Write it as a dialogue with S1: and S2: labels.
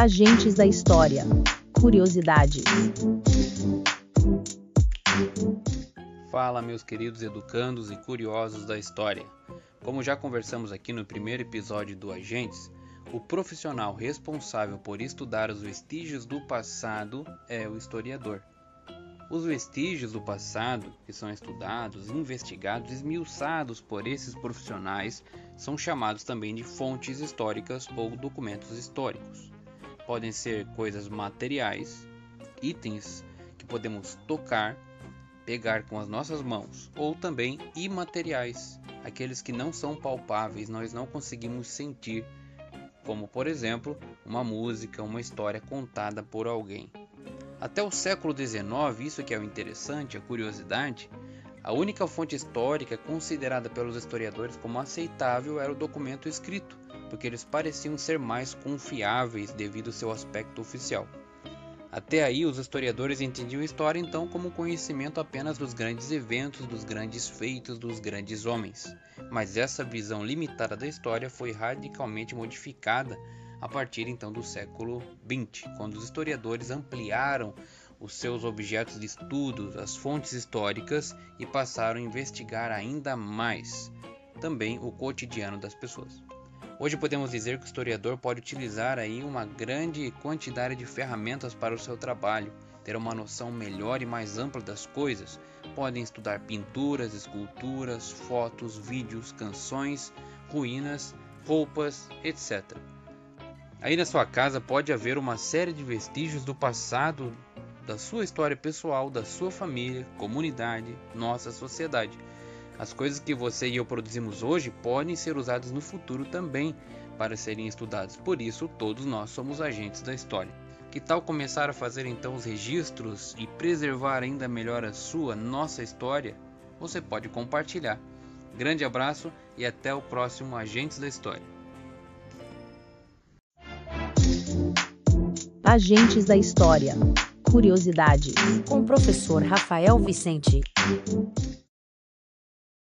S1: Agentes da História. Curiosidades.
S2: Fala, meus queridos educandos e curiosos da história. Como já conversamos aqui no primeiro episódio do Agentes, o profissional responsável por estudar os vestígios do passado é o historiador. Os vestígios do passado, que são estudados, investigados, esmiuçados por esses profissionais, são chamados também de fontes históricas ou documentos históricos. Podem ser coisas materiais, itens que podemos tocar, pegar com as nossas mãos, ou também imateriais, aqueles que não são palpáveis, nós não conseguimos sentir, como por exemplo, uma música, uma história contada por alguém. Até o século XIX, isso que é o interessante, a curiosidade, a única fonte histórica considerada pelos historiadores como aceitável era o documento escrito, porque eles pareciam ser mais confiáveis devido ao seu aspecto oficial. Até aí, os historiadores entendiam a história então como conhecimento apenas dos grandes eventos, dos grandes feitos, dos grandes homens. Mas essa visão limitada da história foi radicalmente modificada a partir então do século XX, quando os historiadores ampliaram os seus objetos de estudo, as fontes históricas e passaram a investigar ainda mais também o cotidiano das pessoas. Hoje podemos dizer que o historiador pode utilizar aí uma grande quantidade de ferramentas para o seu trabalho, ter uma noção melhor e mais ampla das coisas. Podem estudar pinturas, esculturas, fotos, vídeos, canções, ruínas, roupas, etc. Aí na sua casa pode haver uma série de vestígios do passado, da sua história pessoal, da sua família, comunidade, nossa sociedade. As coisas que você e eu produzimos hoje podem ser usadas no futuro também para serem estudadas. Por isso, todos nós somos agentes da história. Que tal começar a fazer então os registros e preservar ainda melhor a sua, nossa história? Você pode compartilhar. Grande abraço e até o próximo Agentes da História.
S1: Agentes da História. Curiosidades.
S3: Com o professor Rafael Vicente.